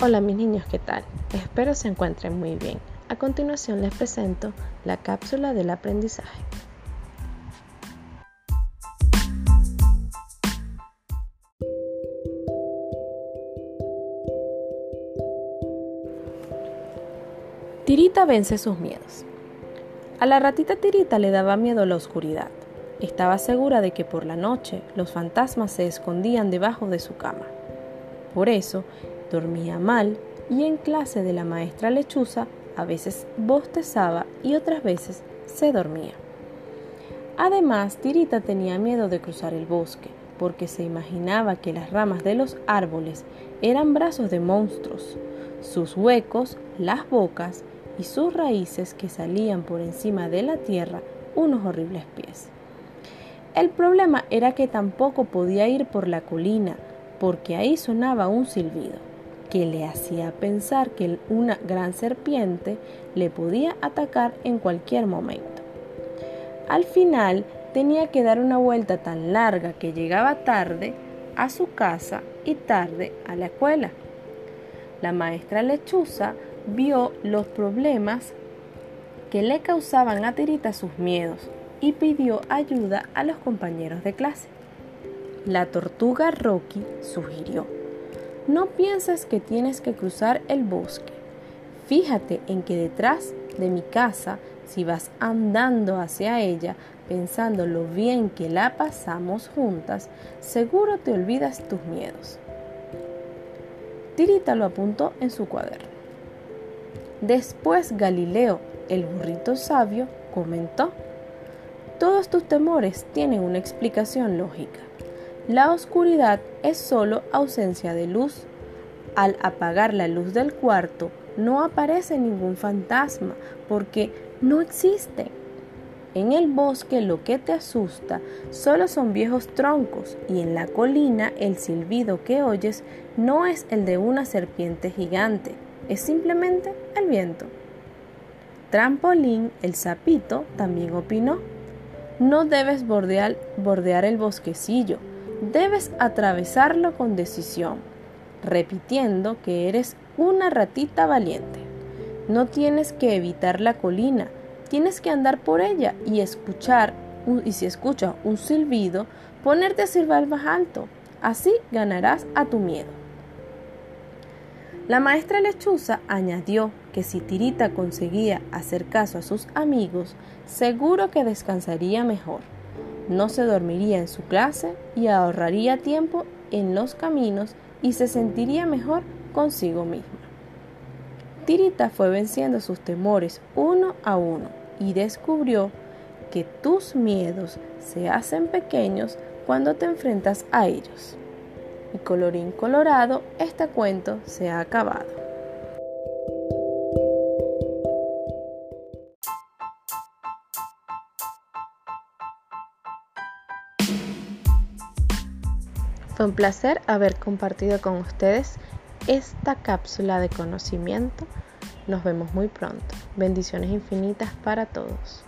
Hola mis niños, ¿qué tal? Espero se encuentren muy bien. A continuación les presento la cápsula del aprendizaje. Tirita vence sus miedos. A la ratita Tirita le daba miedo la oscuridad. Estaba segura de que por la noche los fantasmas se escondían debajo de su cama. Por eso dormía mal y en clase de la maestra lechuza a veces bostezaba y otras veces se dormía. Además, Tirita tenía miedo de cruzar el bosque, porque se imaginaba que las ramas de los árboles eran brazos de monstruos, sus huecos, las bocas y sus raíces que salían por encima de la tierra unos horribles pies. El problema era que tampoco podía ir por la colina, porque ahí sonaba un silbido que le hacía pensar que una gran serpiente le podía atacar en cualquier momento. Al final tenía que dar una vuelta tan larga que llegaba tarde a su casa y tarde a la escuela. La maestra lechuza vio los problemas que le causaban a Tirita sus miedos y pidió ayuda a los compañeros de clase. La tortuga Rocky sugirió, no pienses que tienes que cruzar el bosque. Fíjate en que detrás de mi casa, si vas andando hacia ella, pensando lo bien que la pasamos juntas, seguro te olvidas tus miedos. Tirita lo apuntó en su cuaderno. Después Galileo, el burrito sabio, comentó, todos tus temores tienen una explicación lógica. La oscuridad es solo ausencia de luz. Al apagar la luz del cuarto no aparece ningún fantasma porque no existe. En el bosque lo que te asusta solo son viejos troncos y en la colina el silbido que oyes no es el de una serpiente gigante, es simplemente el viento. Trampolín, el sapito, también opinó, no debes bordear, bordear el bosquecillo, debes atravesarlo con decisión, repitiendo que eres una ratita valiente. No tienes que evitar la colina, tienes que andar por ella y escuchar, y si escuchas un silbido, ponerte a silbar más alto. Así ganarás a tu miedo. La maestra lechuza añadió que si Tirita conseguía hacer caso a sus amigos, seguro que descansaría mejor no se dormiría en su clase y ahorraría tiempo en los caminos y se sentiría mejor consigo misma. Tirita fue venciendo sus temores uno a uno y descubrió que tus miedos se hacen pequeños cuando te enfrentas a ellos. Y colorín colorado, este cuento se ha acabado. Fue un placer haber compartido con ustedes esta cápsula de conocimiento. Nos vemos muy pronto. Bendiciones infinitas para todos.